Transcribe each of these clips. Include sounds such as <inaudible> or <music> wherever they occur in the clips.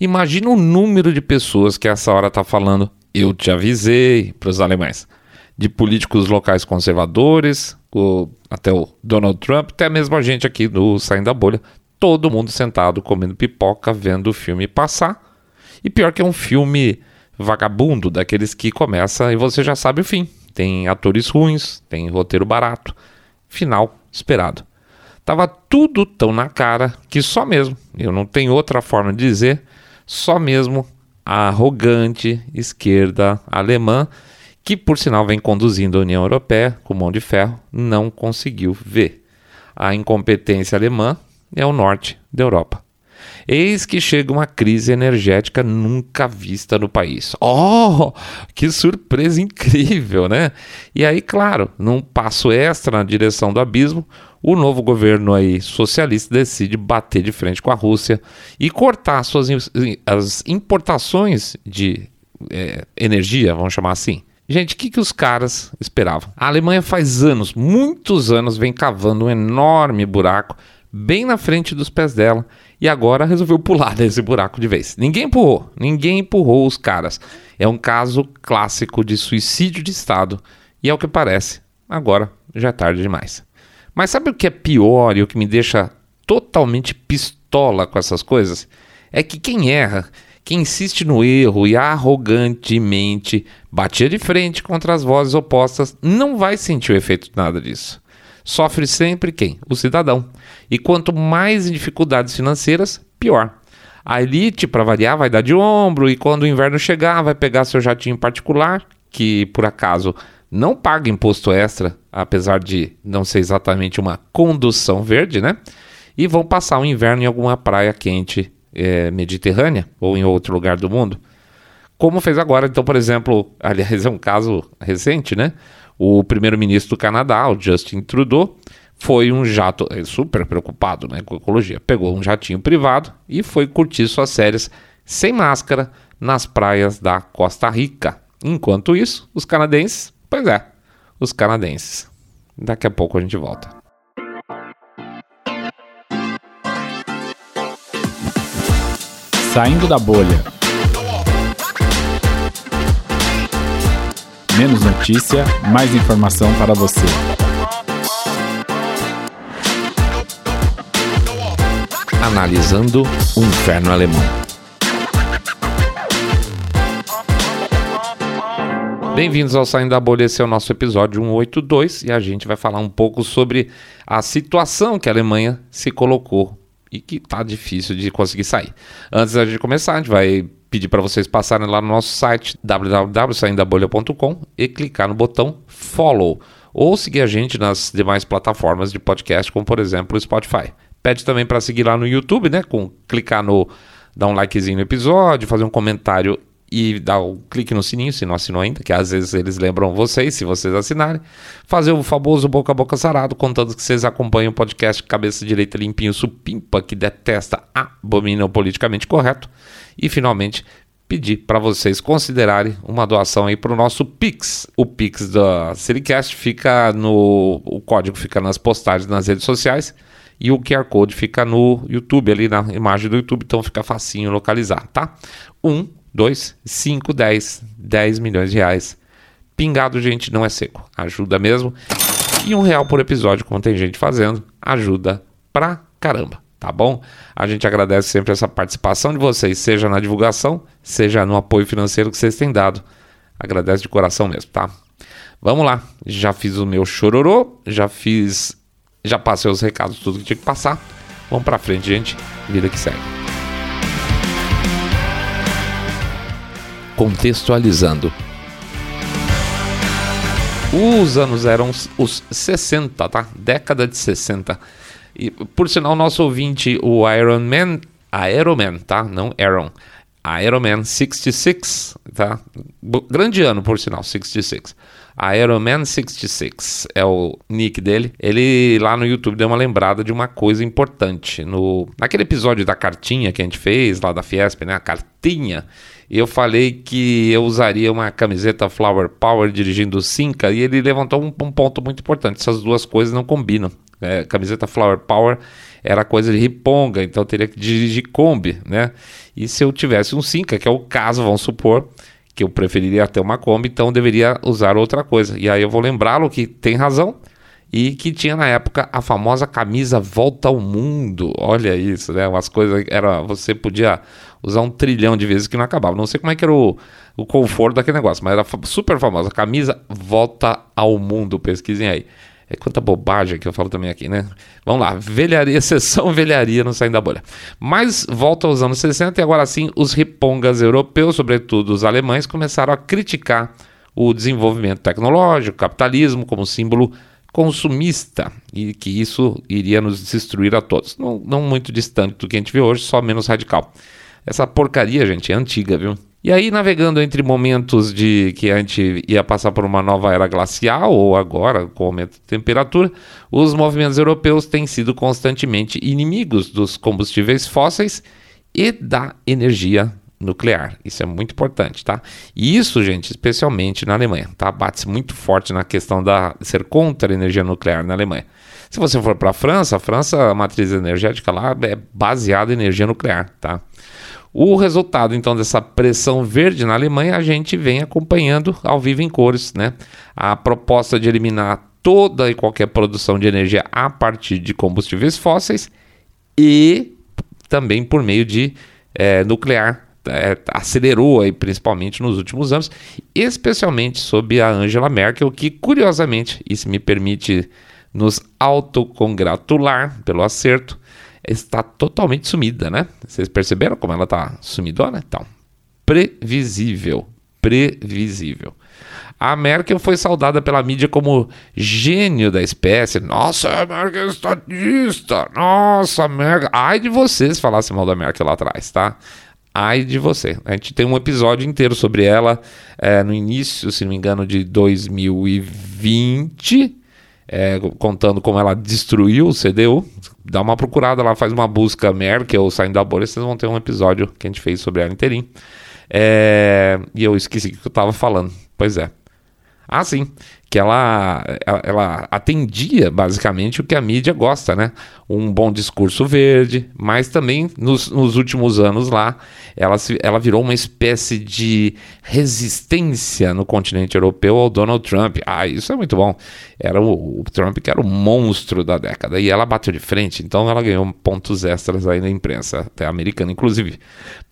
Imagina o número de pessoas que essa hora está falando, eu te avisei, para os alemães. De políticos locais conservadores, o, até o Donald Trump, até mesmo a gente aqui do Saindo da Bolha. Todo mundo sentado comendo pipoca, vendo o filme passar. E pior que é um filme vagabundo, daqueles que começa e você já sabe o fim. Tem atores ruins, tem roteiro barato. Final esperado. Tava tudo tão na cara que só mesmo, eu não tenho outra forma de dizer, só mesmo a arrogante esquerda alemã, que por sinal vem conduzindo a União Europeia com mão de ferro, não conseguiu ver. A incompetência alemã é o norte da Europa. Eis que chega uma crise energética nunca vista no país. Oh, que surpresa incrível, né? E aí, claro, num passo extra na direção do abismo, o novo governo aí socialista decide bater de frente com a Rússia e cortar suas as importações de é, energia, vamos chamar assim. Gente, o que, que os caras esperavam? A Alemanha faz anos, muitos anos, vem cavando um enorme buraco bem na frente dos pés dela e agora resolveu pular <laughs> desse buraco de vez. Ninguém empurrou, ninguém empurrou os caras. É um caso clássico de suicídio de Estado e, ao que parece, agora já é tarde demais. Mas sabe o que é pior e o que me deixa totalmente pistola com essas coisas? É que quem erra, quem insiste no erro e arrogantemente batia de frente contra as vozes opostas, não vai sentir o efeito de nada disso. Sofre sempre quem? O cidadão. E quanto mais dificuldades financeiras, pior. A elite, para variar, vai dar de ombro e quando o inverno chegar, vai pegar seu jatinho particular, que por acaso não paga imposto extra, apesar de não ser exatamente uma condução verde, né? E vão passar o inverno em alguma praia quente é, mediterrânea ou em outro lugar do mundo. Como fez agora, então, por exemplo, <laughs> aliás, é um caso recente, né? O primeiro-ministro do Canadá, o Justin Trudeau, foi um jato, é super preocupado né, com ecologia, pegou um jatinho privado e foi curtir suas férias sem máscara nas praias da Costa Rica. Enquanto isso, os canadenses Pois é, os canadenses. Daqui a pouco a gente volta. Saindo da bolha. Menos notícia, mais informação para você. Analisando o inferno alemão. Bem-vindos ao Saindo da Bolha, esse é o nosso episódio 182 e a gente vai falar um pouco sobre a situação que a Alemanha se colocou e que tá difícil de conseguir sair. Antes da gente começar, a gente vai pedir para vocês passarem lá no nosso site www.saindabolha.com e clicar no botão follow ou seguir a gente nas demais plataformas de podcast, como por exemplo o Spotify. Pede também para seguir lá no YouTube, né, com clicar no dar um likezinho no episódio, fazer um comentário e dar o um clique no sininho, se não assinou ainda, que às vezes eles lembram vocês, se vocês assinarem. Fazer o famoso boca a boca sarado, contando que vocês acompanham o podcast Cabeça Direita Limpinho Supimpa, que detesta, abomina o politicamente correto. E finalmente, pedir para vocês considerarem uma doação aí para o nosso Pix. O Pix da Sericast fica no. O código fica nas postagens nas redes sociais. E o QR Code fica no YouTube, ali na imagem do YouTube, então fica facinho localizar, tá? Um 2, 5, 10, 10 milhões de reais. Pingado, gente, não é seco. Ajuda mesmo. E um real por episódio, como tem gente fazendo, ajuda pra caramba, tá bom? A gente agradece sempre essa participação de vocês, seja na divulgação, seja no apoio financeiro que vocês têm dado. Agradece de coração mesmo, tá? Vamos lá. Já fiz o meu chororô, já fiz. Já passei os recados, tudo que tinha que passar. Vamos pra frente, gente. Vida que segue. Contextualizando. Os anos eram os 60, tá? Década de 60. E por sinal, nosso ouvinte, o Iron Man, Iron Man, tá? Não Aaron. Iron Man 66, tá? Grande ano, por sinal, 66. Iron Man 66 é o nick dele. Ele lá no YouTube deu uma lembrada de uma coisa importante. No, naquele episódio da cartinha que a gente fez lá da Fiesp, né? A cartinha eu falei que eu usaria uma camiseta Flower Power dirigindo Cinca e ele levantou um, um ponto muito importante. Essas duas coisas não combinam. É, camiseta Flower Power era coisa de riponga, então teria que dirigir Kombi, né? E se eu tivesse um Cinca, que é o caso, vamos supor, que eu preferiria ter uma Kombi, então deveria usar outra coisa. E aí eu vou lembrá-lo que tem razão e que tinha na época a famosa camisa Volta ao Mundo. Olha isso, né? Umas coisas era você podia usar um trilhão de vezes que não acabava. Não sei como é que era o, o conforto daquele negócio, mas era super famosa. Camisa Volta ao Mundo, pesquisem aí. É quanta bobagem que eu falo também aqui, né? Vamos lá, velharia, <laughs> sessão velharia no Saindo da Bolha. Mas volta aos anos 60 e agora sim os ripongas europeus, sobretudo os alemães, começaram a criticar o desenvolvimento tecnológico, capitalismo como símbolo consumista e que isso iria nos destruir a todos. Não, não muito distante do que a gente vê hoje, só menos radical. Essa porcaria, gente, é antiga, viu? E aí, navegando entre momentos de que a gente ia passar por uma nova era glacial, ou agora, com aumento de temperatura, os movimentos europeus têm sido constantemente inimigos dos combustíveis fósseis e da energia nuclear. Isso é muito importante, tá? E isso, gente, especialmente na Alemanha, tá? Bate-se muito forte na questão da ser contra a energia nuclear na Alemanha. Se você for para a França, a França, a matriz energética lá é baseada em energia nuclear, tá? O resultado, então, dessa pressão verde na Alemanha, a gente vem acompanhando ao vivo em cores, né? A proposta de eliminar toda e qualquer produção de energia a partir de combustíveis fósseis e também por meio de é, nuclear é, acelerou aí, principalmente nos últimos anos, especialmente sob a Angela Merkel, que curiosamente, isso me permite nos autocongratular pelo acerto, está totalmente sumida, né? Vocês perceberam como ela está sumidona? Então, previsível, previsível. A Merkel foi saudada pela mídia como gênio da espécie. Nossa, a Merkel é estadista. Nossa, Merkel. Ai de vocês falassem mal da Merkel lá atrás, tá? Ai de você. A gente tem um episódio inteiro sobre ela é, no início, se não me engano, de 2020 é, contando como ela destruiu o CDU. Dá uma procurada lá, faz uma busca Merkel saindo da bolha, vocês vão ter um episódio que a gente fez sobre ela inteirinho. É, e eu esqueci o que eu estava falando. Pois é. Ah, sim que ela, ela, atendia basicamente o que a mídia gosta, né? Um bom discurso verde, mas também nos, nos últimos anos lá, ela, se, ela virou uma espécie de resistência no continente europeu ao Donald Trump. Ah, isso é muito bom. Era o, o Trump que era o monstro da década e ela bateu de frente, então ela ganhou pontos extras aí na imprensa, até americana inclusive.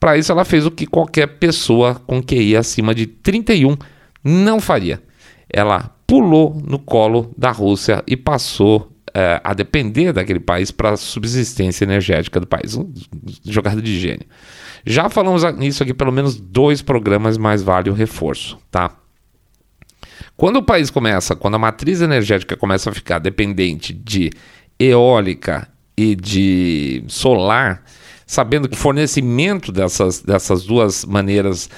Para isso, ela fez o que qualquer pessoa com QI acima de 31 não faria. Ela pulou no colo da Rússia e passou é, a depender daquele país para a subsistência energética do país. Um, jogada de gênio. Já falamos nisso aqui pelo menos dois programas, mas vale o reforço, tá? Quando o país começa, quando a matriz energética começa a ficar dependente de eólica e de solar, sabendo que o fornecimento dessas, dessas duas maneiras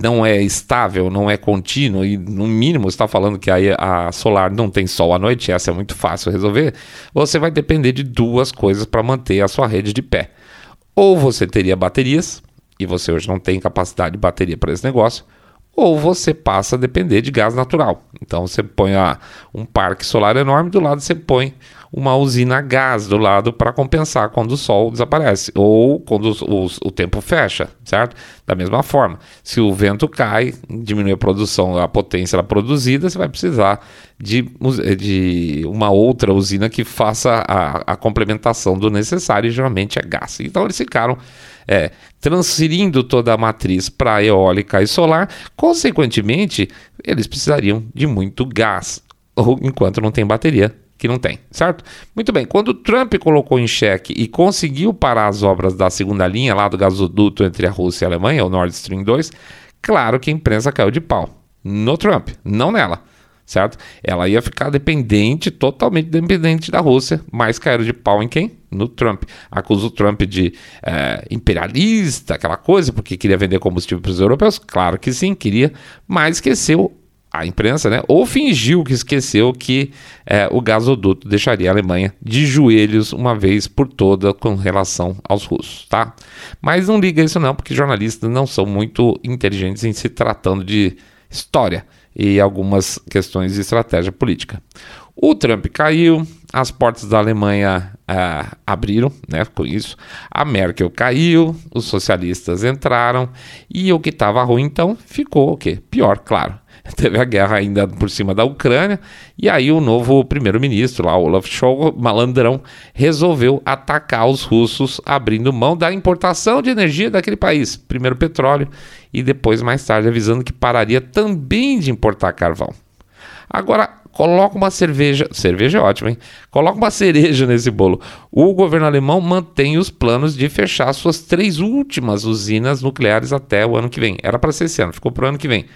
não é estável, não é contínuo, e no mínimo está falando que aí a solar não tem sol à noite, essa é muito fácil resolver, você vai depender de duas coisas para manter a sua rede de pé. Ou você teria baterias, e você hoje não tem capacidade de bateria para esse negócio, ou você passa a depender de gás natural. Então você põe um parque solar enorme, do lado você põe uma usina a gás do lado para compensar quando o sol desaparece ou quando o, tempo fecha, certo? Da mesma forma, se o vento cai, diminui a produção, a potência produzida, você vai precisar de, de uma outra usina que faça a, a complementação do necessário e geralmente é gás. Então eles ficaram é, transferindo toda a matriz para eólica e solar, consequentemente, eles precisariam de muito gás, ou enquanto não tem bateria, que não tem, certo? Muito bem, quando Trump colocou em xeque e conseguiu parar as obras da segunda linha lá do gasoduto entre a Rússia e a Alemanha, o Nord Stream 2, claro que a imprensa caiu de pau. No Trump, não nela, certo? Ela ia ficar dependente, totalmente dependente da Rússia, mas caíram de pau em quem? No Trump. Acusa o Trump de é, imperialista, aquela coisa, porque queria vender combustível para os europeus. Claro que sim, queria, mas esqueceu a imprensa, né? Ou fingiu que esqueceu que é, o gasoduto deixaria a Alemanha de joelhos uma vez por toda com relação aos russos, tá? Mas não liga isso não, porque jornalistas não são muito inteligentes em se tratando de história e algumas questões de estratégia política. O Trump caiu, as portas da Alemanha uh, abriram, né, com isso. A Merkel caiu, os socialistas entraram e o que estava ruim então ficou o quê? Pior, claro. <laughs> Teve a guerra ainda por cima da Ucrânia e aí o novo primeiro-ministro lá, Olaf Scholz, malandrão, resolveu atacar os russos abrindo mão da importação de energia daquele país, primeiro petróleo e depois mais tarde avisando que pararia também de importar carvão. Agora, coloca uma cerveja, cerveja é ótima, hein? Coloca uma <laughs> cereja nesse bolo. O governo alemão mantém os planos de fechar suas três últimas usinas nucleares até o ano que vem. Era para ser esse ano, ficou para o ano que vem.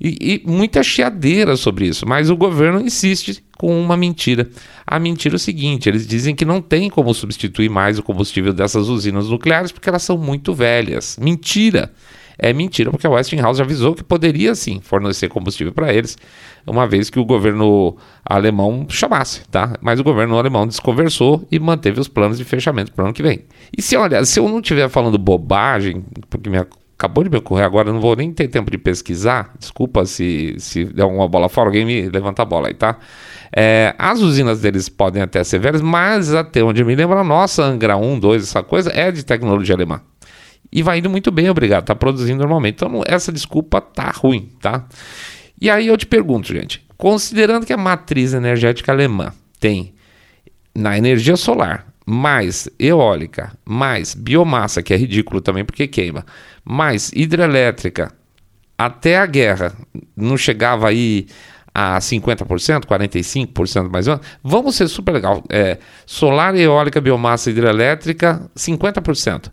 E, e, muita chiadeira sobre isso, mas o governo insiste com uma mentira. A mentira é o seguinte: eles dizem que não tem como substituir mais o combustível dessas usinas nucleares porque elas são muito velhas. Mentira! É mentira, porque a Westinghouse avisou que poderia sim fornecer combustível para eles uma vez que o governo alemão chamasse, tá? Mas o governo alemão desconversou e manteve os planos de fechamento para o ano que vem. E se, olha, se eu não estiver falando bobagem, porque me acabou de me ocorrer agora, não vou nem ter tempo de pesquisar, desculpa se, se der uma bola fora, alguém me levanta a bola aí, tá? É, as usinas deles podem até ser velhas, mas até onde me lembro, a nossa Angra 1, 2, essa coisa, é de tecnologia alemã. E vai indo muito bem, obrigado, tá produzindo normalmente. Então essa desculpa tá ruim, tá? E aí eu te pergunto, gente, considerando que a matriz energética alemã tem na energia solar mais eólica, mais biomassa, que é ridículo também porque queima, mais hidrelétrica, até a guerra não chegava aí a 50%, 45% mais ou menos, vamos ser super legal. É, solar, eólica, biomassa, hidrelétrica, 50%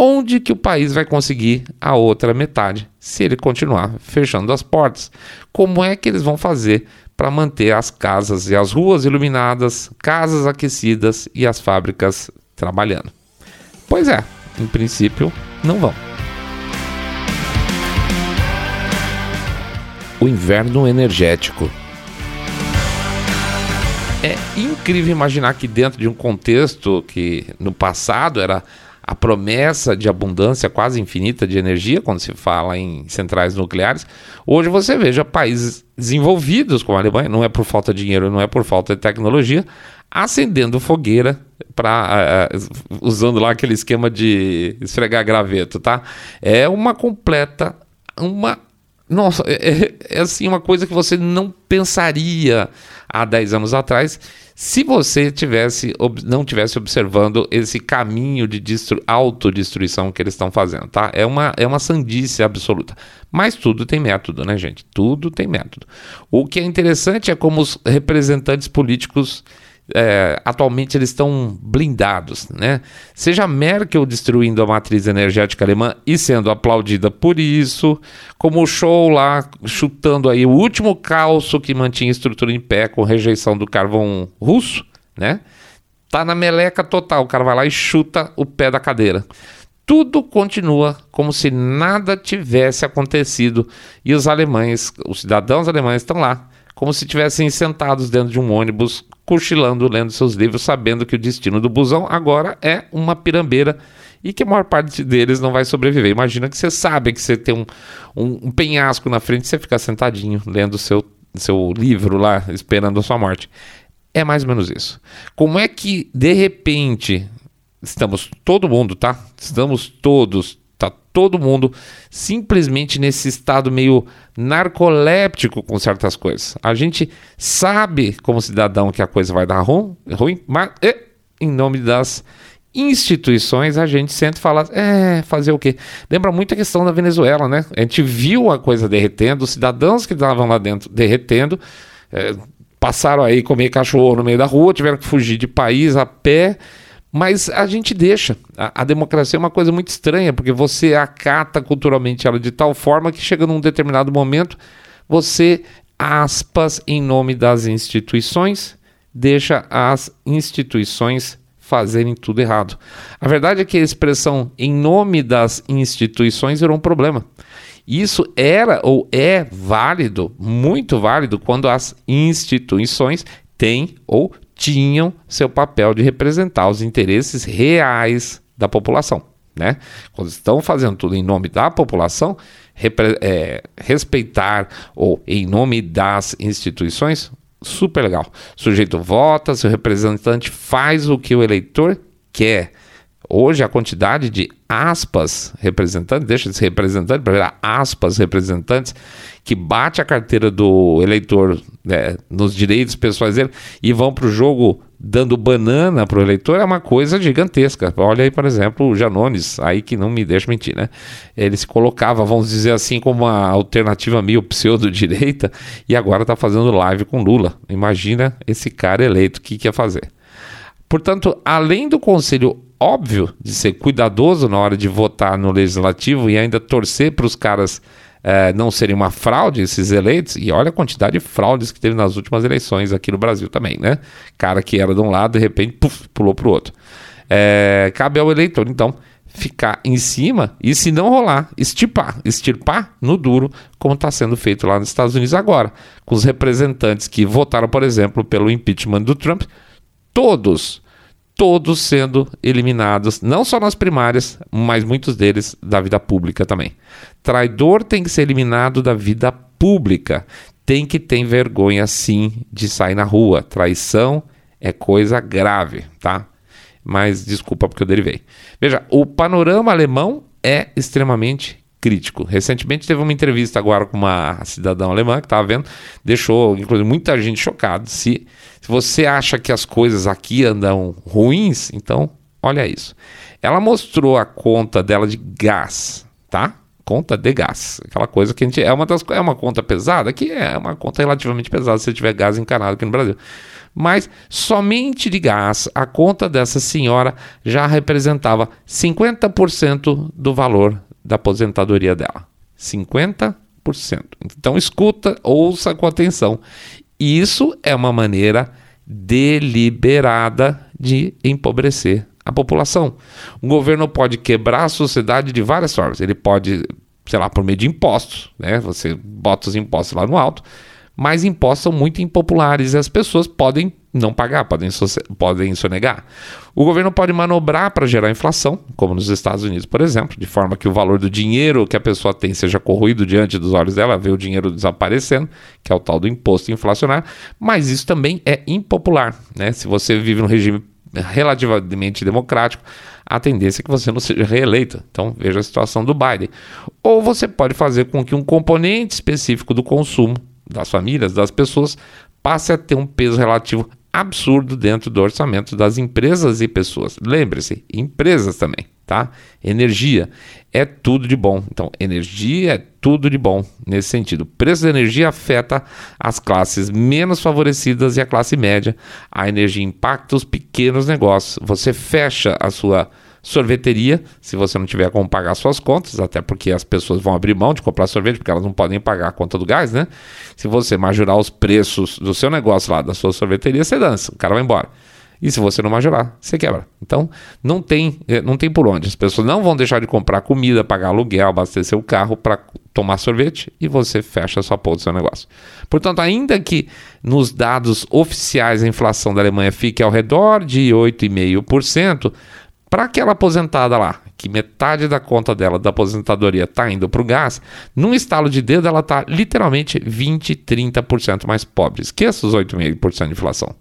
onde que o país vai conseguir a outra metade se ele continuar fechando as portas? Como é que eles vão fazer para manter as casas e as ruas iluminadas, casas aquecidas e as fábricas trabalhando? Pois é, em princípio, não vão. O inverno energético. É incrível imaginar que dentro de um contexto que no passado era a promessa de abundância quase infinita de energia, quando se fala em centrais nucleares, hoje você veja países desenvolvidos como a Alemanha, não é por falta de dinheiro, não é por falta de tecnologia, acendendo fogueira para uh, usando lá aquele esquema de esfregar graveto, tá? É uma completa uma nossa, é, é, é assim uma coisa que você não pensaria há 10 anos atrás se você tivesse, não tivesse observando esse caminho de destru, autodestruição que eles estão fazendo, tá? É uma, é uma sandice absoluta. Mas tudo tem método, né, gente? Tudo tem método. O que é interessante é como os representantes políticos é, atualmente eles estão blindados, né? Seja Merkel destruindo a matriz energética alemã e sendo aplaudida por isso, como o show lá chutando aí o último calço que mantinha a estrutura em pé com rejeição do carvão russo, né? Tá na meleca total, o cara vai lá e chuta o pé da cadeira. Tudo continua como se nada tivesse acontecido e os alemães, os cidadãos alemães estão lá como se estivessem sentados dentro de um ônibus, cochilando, lendo seus livros, sabendo que o destino do busão agora é uma pirambeira e que a maior parte deles não vai sobreviver. Imagina que você sabe que você tem um, um, um penhasco na frente e você fica sentadinho lendo seu, seu livro lá, esperando a sua morte. É mais ou menos isso. Como é que, de repente, estamos todo mundo, tá? Estamos todos todo mundo simplesmente nesse estado meio narcoléptico com certas coisas. A gente sabe, como cidadão, que a coisa vai dar ruim, ruim mas em nome das instituições a gente sempre fala, é, fazer o quê? Lembra muito a questão da Venezuela, né? A gente viu a coisa derretendo, os cidadãos que estavam lá dentro derretendo, é, passaram aí comer cachorro no meio da rua, tiveram que fugir de país a pé mas a gente deixa. A, a, democracia é uma coisa muito estranha, porque você acata culturalmente ela de tal forma que chega num determinado momento, você, aspas, em nome das instituições, deixa as instituições fazerem tudo errado. A verdade é que a expressão em nome das instituições era um problema. Isso era ou é válido, muito válido, quando as instituições têm ou tinham seu papel de representar os interesses reais da população. Né? Quando estão fazendo tudo em nome da população, é, respeitar ou em nome das instituições, Super legal. O sujeito vota, seu representante faz o que o eleitor quer. Hoje a quantidade de aspas representantes, deixa de ser representante para virar aspas representantes, que bate a carteira do eleitor né, nos direitos pessoais dele e vão para o jogo dando banana para o eleitor é uma coisa gigantesca. Olha aí, por exemplo, o Janones, aí que não me deixa mentir, né? Ele se colocava, vamos dizer assim, como uma alternativa meio pseudo-direita e agora está fazendo live com Lula. Imagina esse cara eleito, o que, que ia fazer? Portanto, além do conselho óbvio de ser cuidadoso na hora de votar no legislativo e ainda torcer para os caras é, não serem uma fraude, esses eleitos, e olha a quantidade de fraudes que teve nas últimas eleições aqui no Brasil também, né? Cara que era de um lado, de repente, puf, pulou para o outro. É, cabe ao eleitor, então, ficar em cima e, se não rolar, estipar, estirpar no duro, como está sendo feito lá nos Estados Unidos agora, com os representantes que votaram, por exemplo, pelo impeachment do Trump, todos todos sendo eliminados, não só nas primárias, mas muitos deles da vida pública também. Traidor tem que ser eliminado da vida pública. Tem que ter vergonha sim de sair na rua. Traição é coisa grave, tá? Mas desculpa porque eu derivei. Veja, o panorama alemão é extremamente crítico. Recentemente teve uma entrevista agora com uma cidadã alemã que estava vendo, deixou inclusive muita gente chocada. Se, se você acha que as coisas aqui andam ruins, então olha isso. Ela mostrou a conta dela de gás, tá? Conta de gás, aquela coisa que a gente é uma das é uma conta pesada, que é uma conta relativamente pesada se tiver gás encanado aqui no Brasil. Mas somente de gás, a conta dessa senhora já representava 50% do valor da aposentadoria dela. 50%. Então escuta, ouça com atenção. Isso é uma maneira deliberada de empobrecer a população. O governo pode quebrar a sociedade de várias formas. Ele pode, sei lá, por meio de impostos, né? Você bota os impostos lá no alto, mas impostos são muito impopulares e as pessoas podem não pagar, podem, podem sonegar. O governo pode manobrar para gerar inflação, como nos Estados Unidos, por exemplo, de forma que o valor do dinheiro que a pessoa tem seja corroído diante dos olhos dela, vê o dinheiro desaparecendo, que é o tal do imposto inflacionário, mas isso também é impopular. Né? Se você vive num regime relativamente democrático, a tendência é que você não seja reeleito. Então, veja a situação do Biden. Ou você pode fazer com que um componente específico do consumo das famílias, das pessoas, passe a ter um peso relativo absurdo dentro do orçamento das empresas e pessoas. Lembre-se, empresas também, tá? Energia é tudo de bom. Então, energia é tudo de bom nesse sentido. O preço da energia afeta as classes menos favorecidas e a classe média. A energia impacta os pequenos negócios. Você fecha a sua sorveteria, se você não tiver como pagar suas contas, até porque as pessoas vão abrir mão de comprar sorvete, porque elas não podem pagar a conta do gás, né? Se você majorar os preços do seu negócio lá, da sua sorveteria, você dança, o cara vai embora. E se você não majorar, você quebra. Então, não tem, eh, não tem por onde. As pessoas não vão deixar de comprar comida, pagar aluguel, abastecer o carro para tomar sorvete e você fecha a sua ponta do seu negócio. Portanto, ainda que nos dados oficiais a inflação da Alemanha fique ao redor de 8,5%, para aquela aposentada lá, que metade da conta dela da aposentadoria está indo para o gás, num estalo de dedo ela está literalmente 20, 30% mais pobre. Esqueça os 8,5% de inflação.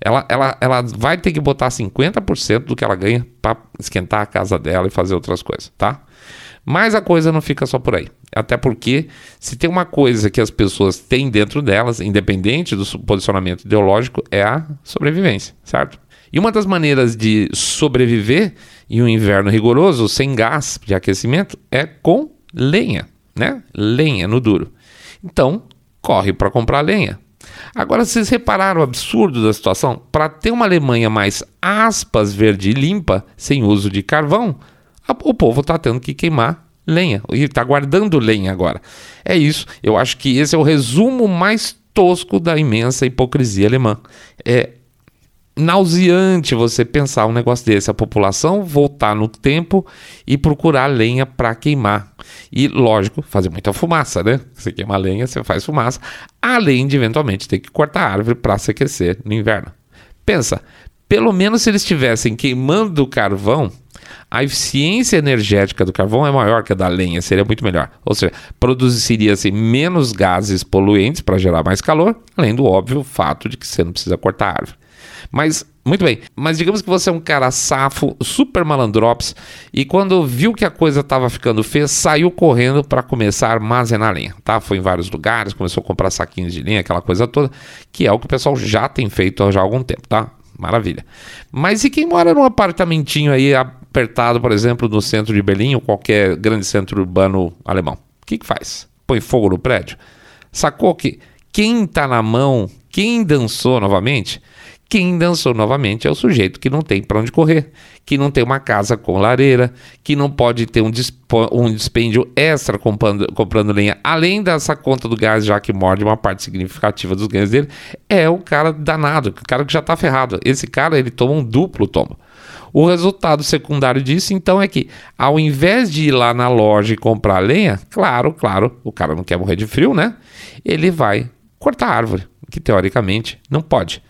Ela, ela, ela vai ter que botar 50% do que ela ganha para esquentar a casa dela e fazer outras coisas, tá? Mas a coisa não fica só por aí. Até porque, se tem uma coisa que as pessoas têm dentro delas, independente do posicionamento ideológico, é a sobrevivência, certo? E uma das maneiras de sobreviver em um inverno rigoroso, sem gás de aquecimento, é com lenha, né? Lenha no duro. Então, corre para comprar lenha. Agora, vocês repararam o absurdo da situação? Para ter uma Alemanha mais aspas verde e limpa, sem uso de carvão, o povo está tendo que queimar lenha. E está guardando lenha agora. É isso. Eu acho que esse é o resumo mais tosco da imensa hipocrisia alemã. É nauseante você pensar um negócio desse, a população voltar no tempo e procurar lenha para queimar. E, lógico, fazer muita fumaça, né? Você queima lenha, você faz fumaça, além de eventualmente ter que cortar a árvore para se aquecer no inverno. Pensa, pelo menos se eles estivessem queimando carvão, a eficiência energética do carvão é maior que a da lenha, seria muito melhor. Ou seja, produziria-se menos gases poluentes para gerar mais calor, além do óbvio fato de que você não precisa cortar a árvore. Mas, muito bem, mas digamos que você é um cara safo, super malandrops, e quando viu que a coisa estava ficando feia, saiu correndo para começar a armazenar lenha, tá? Foi em vários lugares, começou a comprar saquinhos de lenha, aquela coisa toda, que é o que o pessoal já tem feito já há algum tempo, tá? Maravilha. Mas e quem mora num apartamentinho aí apertado, por exemplo, no centro de Berlim ou qualquer grande centro urbano alemão? O que, que faz? Põe fogo no prédio? Sacou que quem está na mão, quem dançou novamente, quem dançou novamente é o sujeito que não tem para onde correr, que não tem uma casa com lareira, que não pode ter um, um dispêndio extra comprando, comprando, lenha, além dessa conta do gás, já que morde uma parte significativa dos ganhos dele, é o cara danado, o cara que já está ferrado. Esse cara, ele toma um duplo tombo. O resultado secundário disso, então, é que ao invés de ir lá na loja e comprar lenha, claro, claro, o cara não quer morrer de frio, né? Ele vai cortar a árvore, que teoricamente não pode.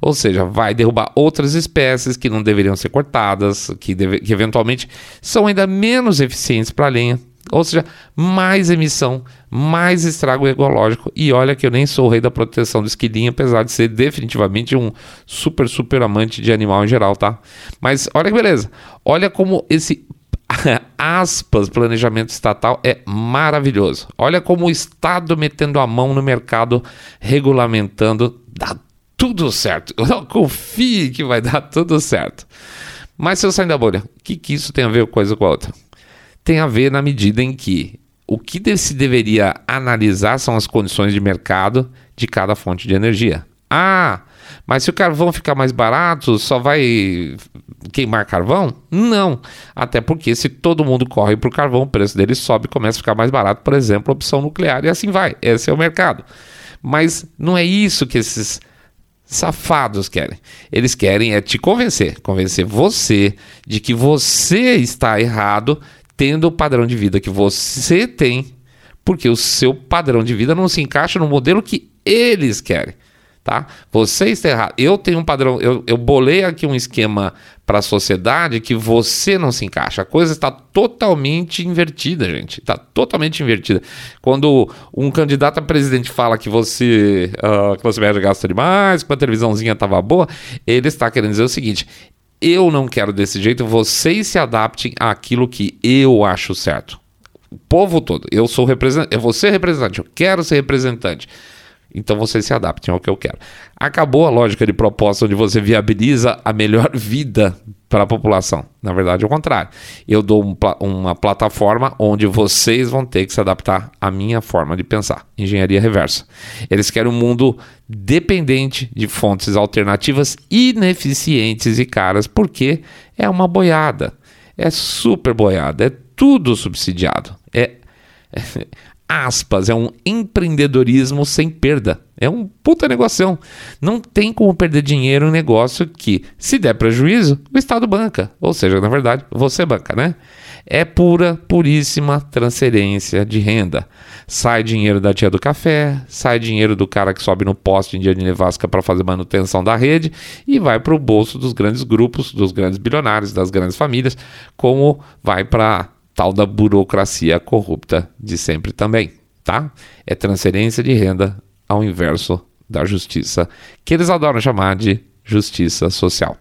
Ou seja, vai derrubar outras espécies que não deveriam ser cortadas, que, deve, que eventualmente são ainda menos eficientes para a lenha. Ou seja, mais emissão, mais estrago ecológico. E olha que eu nem sou o rei da proteção do esquilinho, apesar de ser definitivamente um super, super amante de animal em geral, tá? Mas olha que beleza. Olha como esse <laughs> aspas, planejamento estatal é maravilhoso. Olha como o Estado metendo a mão no mercado, regulamentando, dá tudo certo. Confie que vai dar tudo certo. Mas se eu sair da bolha, o que, que isso tem a ver uma coisa com a outra? Tem a ver na medida em que o que se deveria analisar são as condições de mercado de cada fonte de energia. Ah, mas se o carvão ficar mais barato, só vai queimar carvão? Não. Até porque se todo mundo corre para o carvão, o preço dele sobe e começa a ficar mais barato, por exemplo, a opção nuclear, e assim vai. Esse é o mercado. Mas não é isso que esses safados querem. Eles querem é te convencer, convencer você de que você está errado tendo o padrão de vida que você tem, porque o seu padrão de vida não se encaixa no modelo que eles querem tá? Você está errado. Eu tenho um padrão, eu, eu bolei aqui um esquema para a sociedade que você não se encaixa. A coisa está totalmente invertida, gente. Está totalmente invertida. Quando um candidato a presidente fala que você, uh, você gasta demais, que a televisãozinha estava boa, ele está querendo dizer o seguinte: eu não quero desse jeito, vocês se adaptem àquilo que eu acho certo. O povo todo, eu sou representante, eu vou ser representante, eu quero ser representante. Então vocês se adaptem ao que eu quero. Acabou a lógica de proposta onde você viabiliza a melhor <laughs> vida para a população. Na verdade, é o contrário. Eu dou um, uma plataforma onde vocês vão ter que se adaptar à minha forma de pensar. Engenharia reversa. Eles querem um mundo dependente de fontes alternativas ineficientes e caras, porque é uma boiada. É super boiada. É tudo subsidiado. É <laughs> aspas, é um empreendedorismo sem perda. É um puta negocião. Não tem como perder dinheiro em um negócio que, se der prejuízo, o Estado banca. Ou seja, na verdade, você banca, né? É pura, puríssima transferência de renda. Sai dinheiro da tia do café, sai dinheiro do cara que sobe no poste em dia de nevasca para fazer manutenção da rede e vai para o bolso dos grandes grupos, dos grandes bilionários, das grandes famílias, como vai para tal da burocracia corrupta de sempre também, tá? É transferência de renda ao inverso da justiça, que eles adoram chamar de justiça social.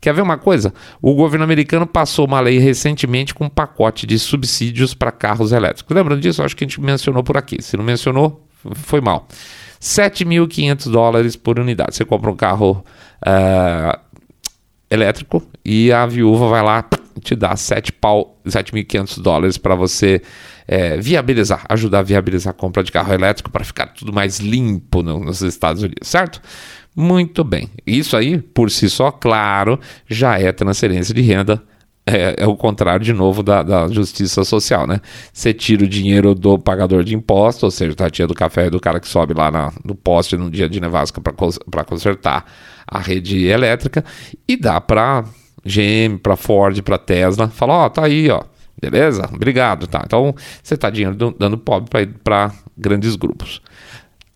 Quer ver uma coisa? O governo americano passou uma lei recentemente com um pacote de subsídios para carros elétricos. Lembrando disso? Acho que a gente mencionou por aqui. Se não mencionou, foi mal. 7.500 dólares por unidade. Você compra um carro uh, elétrico e a viúva vai lá te dá 7.500 dólares para você é, viabilizar, ajudar a viabilizar a compra de carro elétrico para ficar tudo mais limpo no, nos Estados Unidos, certo? Muito bem. Isso aí, por si só, claro, já é transferência de renda. É, é o contrário, de novo, da, da, justiça social, né? Você tira o dinheiro do pagador de imposto, ou seja, da tia do café e do cara que sobe lá na, no poste no dia de nevasca para consertar a rede elétrica, e dá para GM, para Ford, para Tesla, fala, ó, oh, tá aí, ó, beleza? Obrigado, tá? Então você tá dinheiro dando pobre para grandes grupos.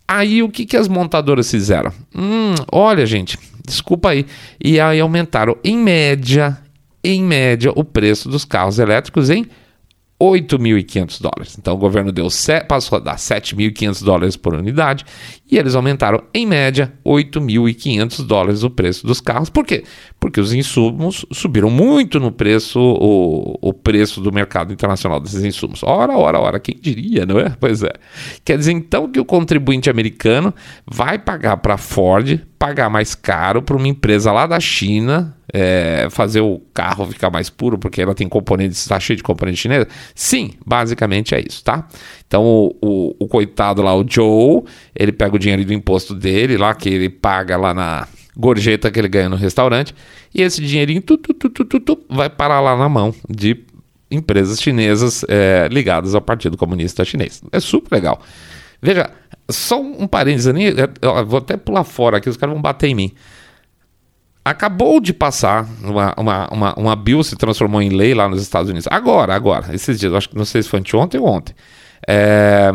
Aí o que, que as montadoras fizeram? Hum, olha, gente, desculpa aí. E aí aumentaram, em média, em média, o preço dos carros elétricos em 8.500 dólares. Então o governo deu passou a dar 7.500 dólares por unidade e eles aumentaram em média 8.500 dólares o preço dos carros. Por quê? Porque os insumos subiram muito no preço, o, o preço do mercado internacional desses insumos. Ora, ora, ora, quem diria, não é? <laughs> Pois é. Quer dizer então que o contribuinte americano vai pagar para a Ford pagar mais caro para uma empresa lá da China é, fazer o carro ficar mais puro porque ela tem componentes, está cheio de componentes chineses? Sim, basicamente é isso, tá? Então o, o, o, coitado lá, o Joe, ele pega o dinheiro do imposto dele lá, que ele paga lá na gorjeta que ele ganha no restaurante, e esse dinheirinho tu, tu, tu, vai parar lá na mão de empresas chinesas é, ligadas ao Partido Comunista Chinês. É super legal. Veja, só um parênteses, eu vou até pular fora aqui, os caras vão bater em mim. Acabou de passar uma, uma, uma, uma bill se transformou em lei lá nos Estados Unidos. Agora, agora, esses dias, acho que não sei se foi ontem ou ontem. É,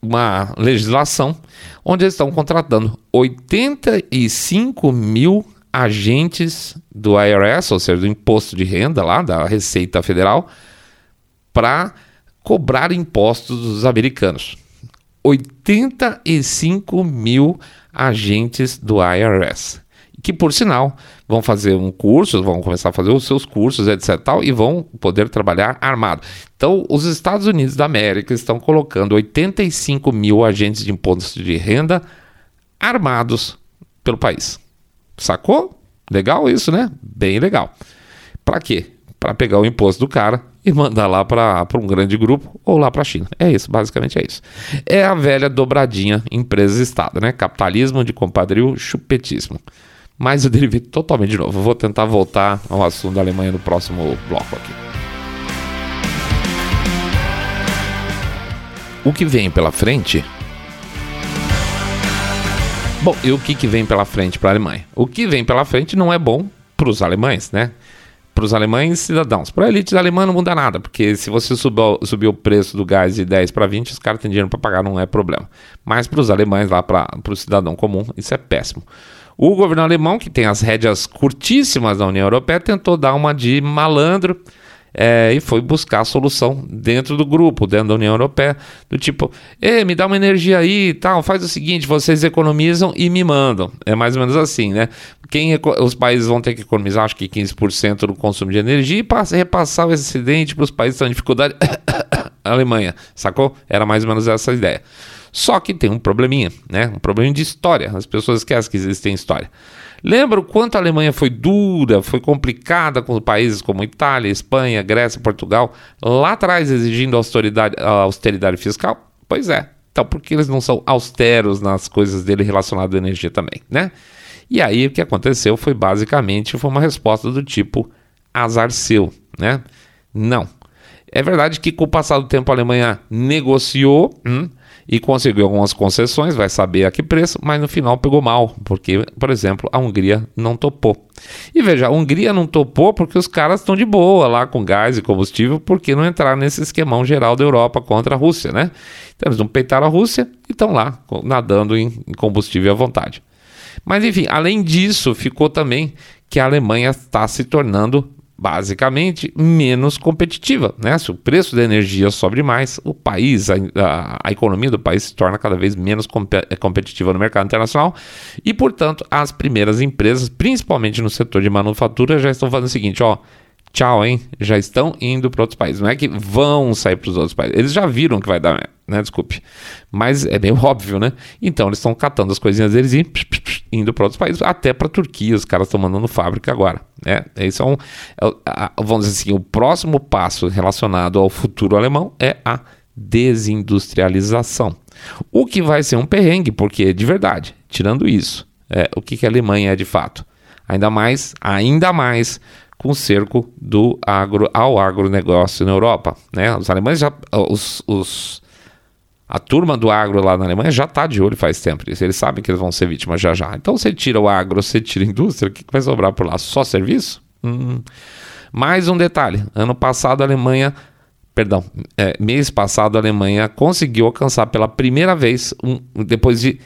uma legislação onde eles estão contratando 85 mil agentes do IRS, ou seja, do imposto de renda lá, da Receita Federal, para cobrar impostos dos americanos. 85 mil agentes do IRS que por sinal vão fazer um curso, vão começar a fazer os seus cursos, etc. Tal, e vão poder trabalhar armado. Então, os Estados Unidos da América estão colocando 85 mil agentes de imposto de renda armados pelo país. Sacou? Legal isso, né? Bem legal. Para quê? Para pegar o imposto do cara e mandar lá para um grande grupo ou lá para a China. É isso, basicamente é isso. É a velha dobradinha empresa-estado, né? Capitalismo de compadrio, chupetismo. Mas eu derivei totalmente de novo. Eu vou tentar voltar ao assunto da Alemanha no próximo bloco aqui. O que vem pela frente? Bom, e o que, que vem pela frente para a Alemanha? O que vem pela frente não é bom para os alemães, né? Para os alemães cidadãos. Para a elite alemã não muda nada, porque se você subir, o preço do gás de 10 para 20, os caras têm dinheiro para pagar, não é problema. Mas para os alemães, lá para o cidadão comum, isso é péssimo. O governo alemão, que tem as rédeas curtíssimas da União Europeia, tentou dar uma de malandro é, e foi buscar a solução dentro do grupo, dentro da União Europeia, do tipo, me dá uma energia aí e tal, faz o seguinte, vocês economizam e me mandam. É mais ou menos assim, né? Quem, os países vão ter que economizar, acho que 15% do consumo de energia e passa, repassar o excedente para os países que estão em dificuldade. <coughs> Alemanha, sacou? Era mais ou menos essa ideia. Só que tem um probleminha, né? Um problema de história. As pessoas esquecem que existem história. Lembra o quanto a Alemanha foi dura, foi complicada com países como Itália, Espanha, Grécia, Portugal, lá atrás exigindo austeridade, austeridade fiscal? Pois é. Então, por que eles não são austeros nas coisas dele relacionadas à energia também, né? E aí o que aconteceu foi basicamente foi uma resposta do tipo azar seu, né? Não. É verdade que com o passar do tempo a Alemanha negociou, hum, e conseguiu algumas concessões, vai saber a que preço, mas no final pegou mal, porque, por exemplo, a Hungria não topou. E veja, a Hungria não topou porque os caras estão de boa lá com gás e combustível, porque não entraram nesse esquemão geral da Europa contra a Rússia, né? Então eles não peitaram a Rússia e estão lá nadando em combustível à vontade. Mas enfim, além disso, ficou também que a Alemanha está se tornando basicamente menos competitiva. Né? Se o preço da energia sobe mais, o país, a, a, a economia do país se torna cada vez menos competitiva no mercado internacional e, portanto, as primeiras empresas, principalmente no setor de manufatura, já estão fazendo o seguinte: ó, tchau, hein? Já estão indo para outros países. Não é que vão sair para os outros países. Eles já viram que vai dar, né? Desculpe. Mas é meio <laughs> óbvio, né? Então eles estão catando as coisinhas deles e indo para outros países, até para a Turquia. Os caras estão mandando fábrica agora. Né? Isso é um, é, vamos dizer assim, o próximo passo relacionado ao futuro alemão é a desindustrialização. O que vai ser um perrengue, porque de verdade, tirando isso, é, o que, que a Alemanha é de fato? Ainda mais, ainda mais com o cerco do agro ao agronegócio na Europa. Né? Os alemães já. Os, os, a turma do agro lá na Alemanha já está de olho faz tempo. Eles sabem que eles vão ser vítimas já já. Então você tira o agro, você tira a indústria, o que vai sobrar por lá? Só serviço? Hum. Mais um detalhe: ano passado a Alemanha. Perdão, é, mês passado a Alemanha conseguiu alcançar pela primeira vez, um, depois de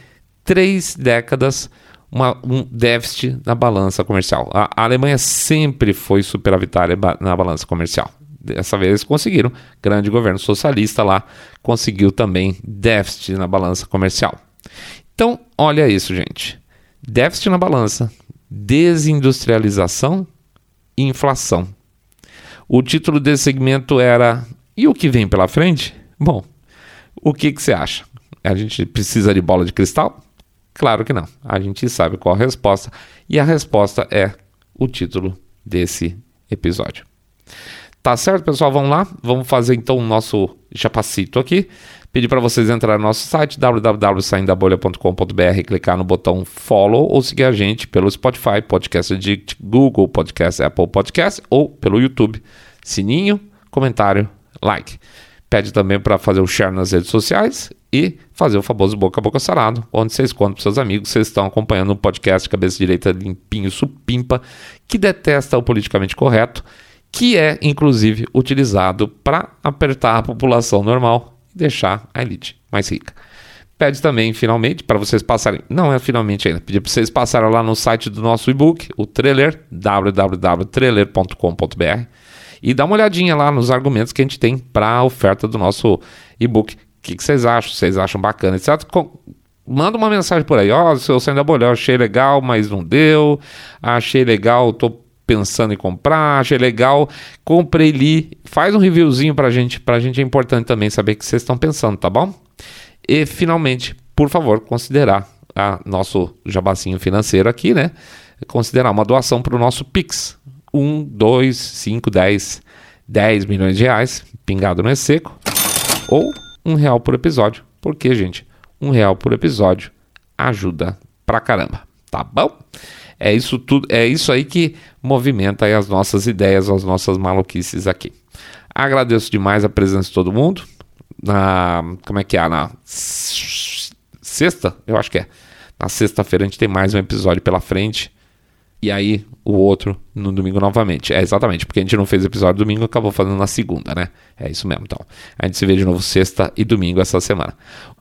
três décadas, uma, um déficit na balança comercial. A, a Alemanha sempre foi superavitária na balança comercial. Dessa vez eles conseguiram. Grande governo socialista lá conseguiu também déficit na balança comercial. Então, olha isso, gente. Déficit na balança, desindustrialização e inflação. O título desse segmento era E o que vem pela frente? Bom, o que, que você acha? A gente precisa de bola de cristal? Claro que não. A gente sabe qual a resposta e a resposta é o título desse episódio. Tá certo, pessoal? Vamos lá? Vamos fazer então o nosso chapacito aqui. Pedir para vocês entrar no nosso site www.saindabolha.com.br, clicar no botão follow ou seguir a gente pelo Spotify, Podcast de Google Podcast, Apple Podcast ou pelo YouTube. Sininho, comentário, like. Pede também para fazer o share nas redes sociais e fazer o famoso boca a boca sarado, onde vocês contam para seus amigos vocês estão acompanhando um podcast Cabeça Direita Limpinho Supimpa, que detesta o politicamente correto, que é inclusive utilizado para apertar a população normal e deixar a elite mais rica. Pede também, finalmente, para vocês passarem. Não é finalmente ainda, pedir para vocês passarem lá no site do nosso e-book, o trailer, www.trailer.com.br, e dar uma olhadinha lá nos argumentos que a gente tem para a oferta do nosso e-book o que, que, vocês acham? Vocês acham bacana, etc. Com... Manda uma mensagem por aí. Ó, oh, seu saindo da bolha, achei legal, mas não deu. Achei legal, tô pensando em comprar, achei legal, comprei ali. Faz um reviewzinho pra gente, pra gente é importante também saber o que vocês estão pensando, tá bom? E finalmente, por favor, considerar a nosso jabacinho financeiro aqui, né? Considerar uma doação para o nosso Pix. 1, 2, 5, 10, 10 milhões de reais, pingado não é seco. Ou um real por episódio. Porque, gente, um real por episódio ajuda pra caramba, tá bom? É isso tudo, é isso aí que movimenta as nossas ideias, as nossas maluquices aqui. Agradeço demais a presença de todo mundo. Na como é que é? Na sexta, eu acho que é. Na sexta-feira a gente tem mais um episódio pela frente e aí o outro no domingo novamente. É exatamente, porque a gente não fez episódio domingo, acabou fazendo na segunda, né? É isso mesmo. Então, a gente se vê de novo sexta e domingo essa semana.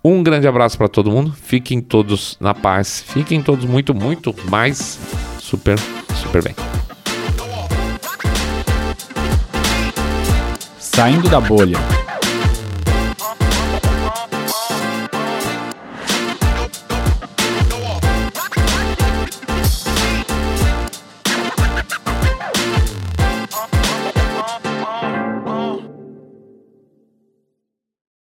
Um grande abraço para todo mundo. Fiquem todos na paz. Fiquem todos muito, muito mais super, super bem. Saindo da bolha.